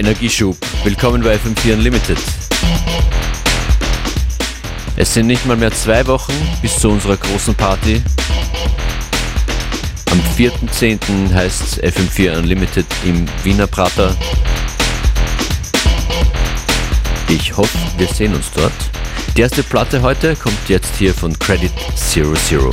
Energieschub. Willkommen bei FM4 Unlimited. Es sind nicht mal mehr zwei Wochen bis zu unserer großen Party. Am 4.10. heißt FM4 Unlimited im Wiener Prater. Ich hoffe, wir sehen uns dort. Die erste Platte heute kommt jetzt hier von Credit Zero Zero.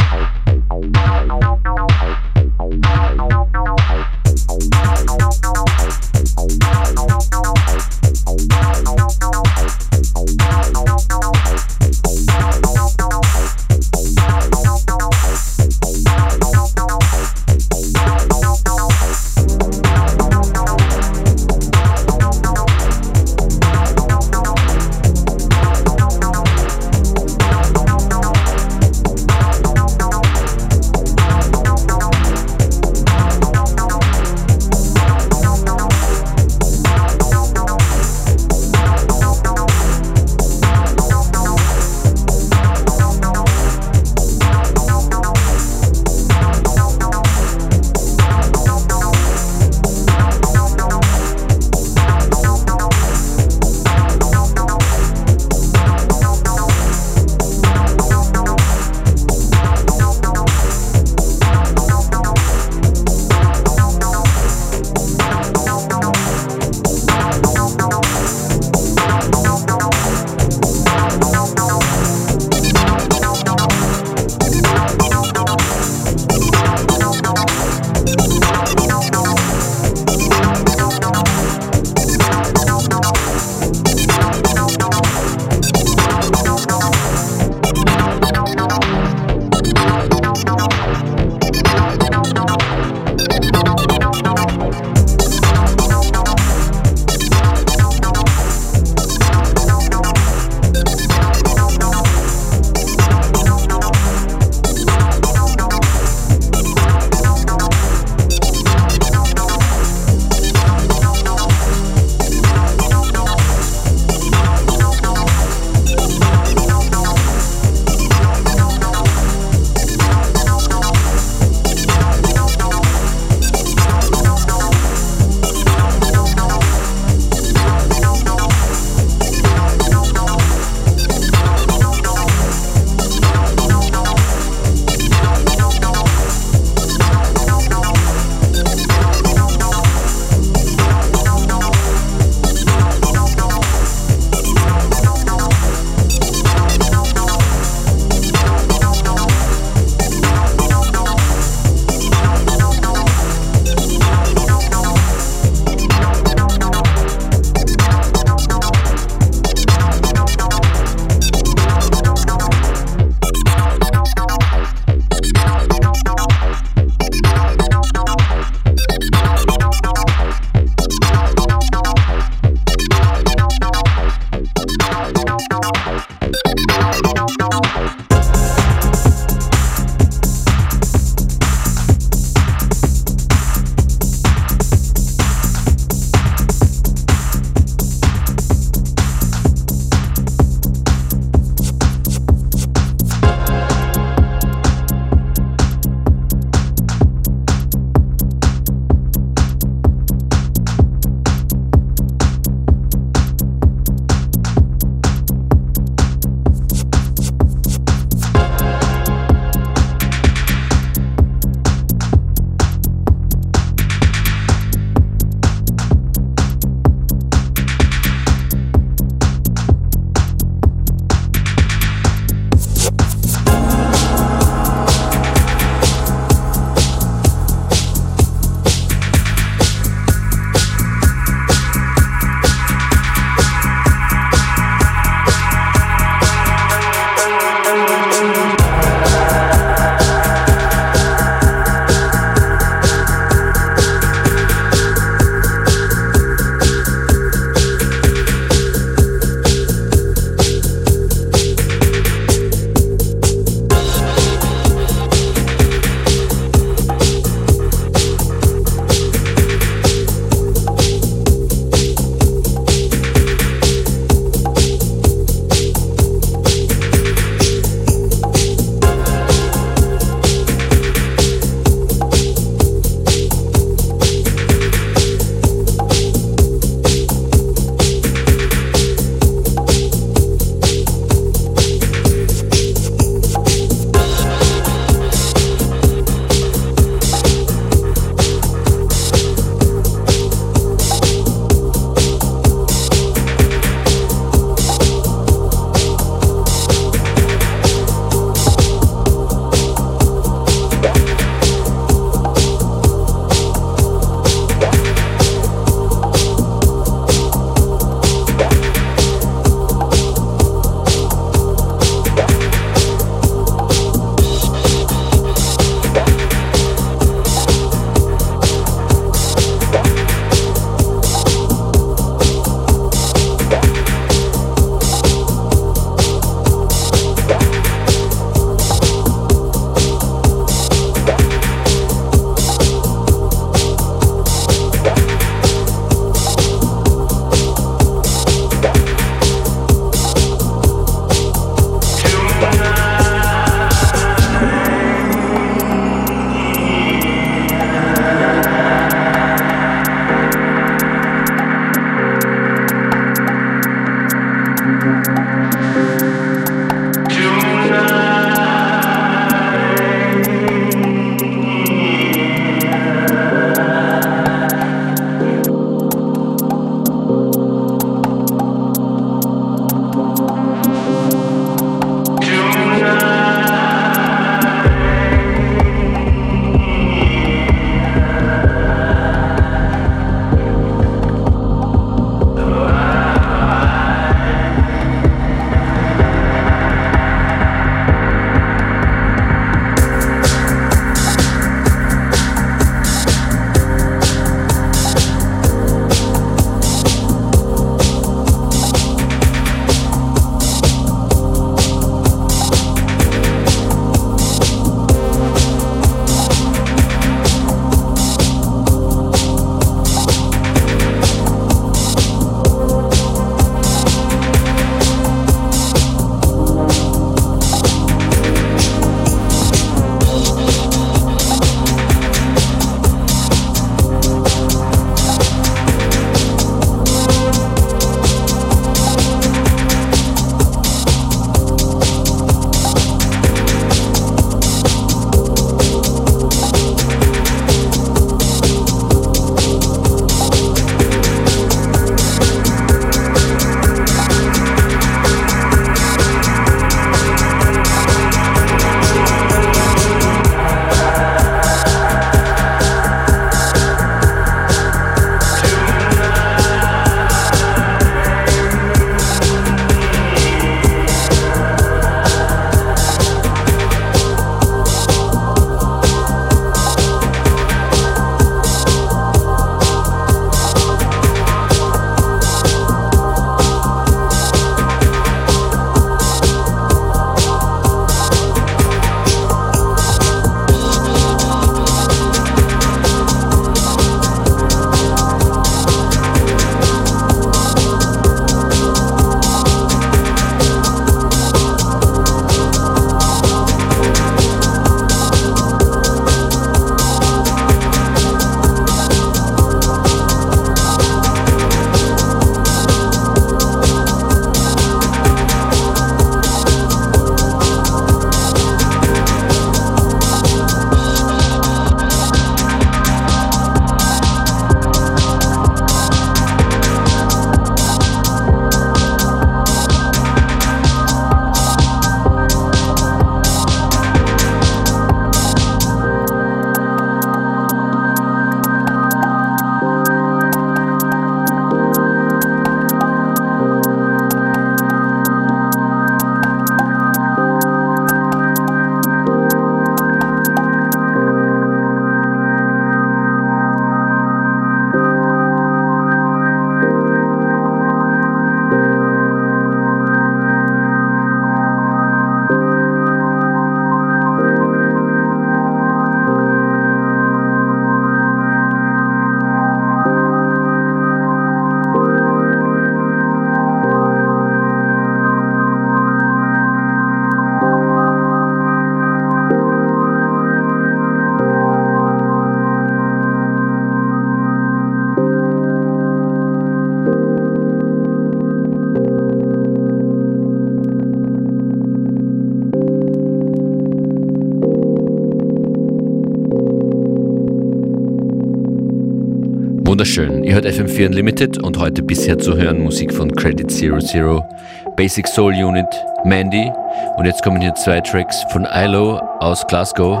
Wunderschön. Ihr hört FM4 Unlimited und heute bisher zu hören Musik von Credit Zero Zero, Basic Soul Unit, Mandy und jetzt kommen hier zwei Tracks von ILO aus Glasgow,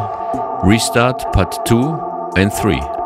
Restart Part 2 and 3.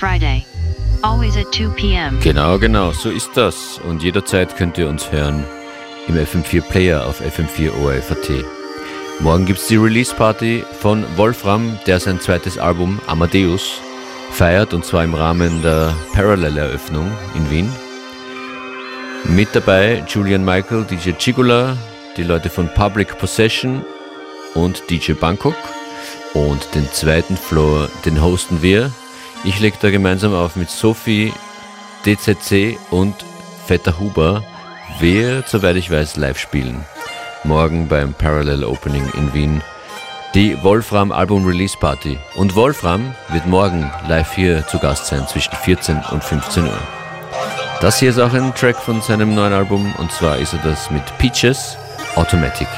Friday. Always at 2 p.m. Genau, genau, so ist das. Und jederzeit könnt ihr uns hören im FM4 Player auf FM4 ORFAT. Morgen gibt es die Release Party von Wolfram, der sein zweites Album Amadeus feiert und zwar im Rahmen der Parallel-Eröffnung in Wien. Mit dabei Julian Michael, DJ Chigula, die Leute von Public Possession und DJ Bangkok. Und den zweiten Floor, den hosten wir. Ich lege da gemeinsam auf mit Sophie, DZC und Vetter Huber. Wir, soweit ich weiß, live spielen. Morgen beim Parallel Opening in Wien die Wolfram Album Release Party. Und Wolfram wird morgen live hier zu Gast sein zwischen 14 und 15 Uhr. Das hier ist auch ein Track von seinem neuen Album und zwar ist er das mit Peaches Automatic.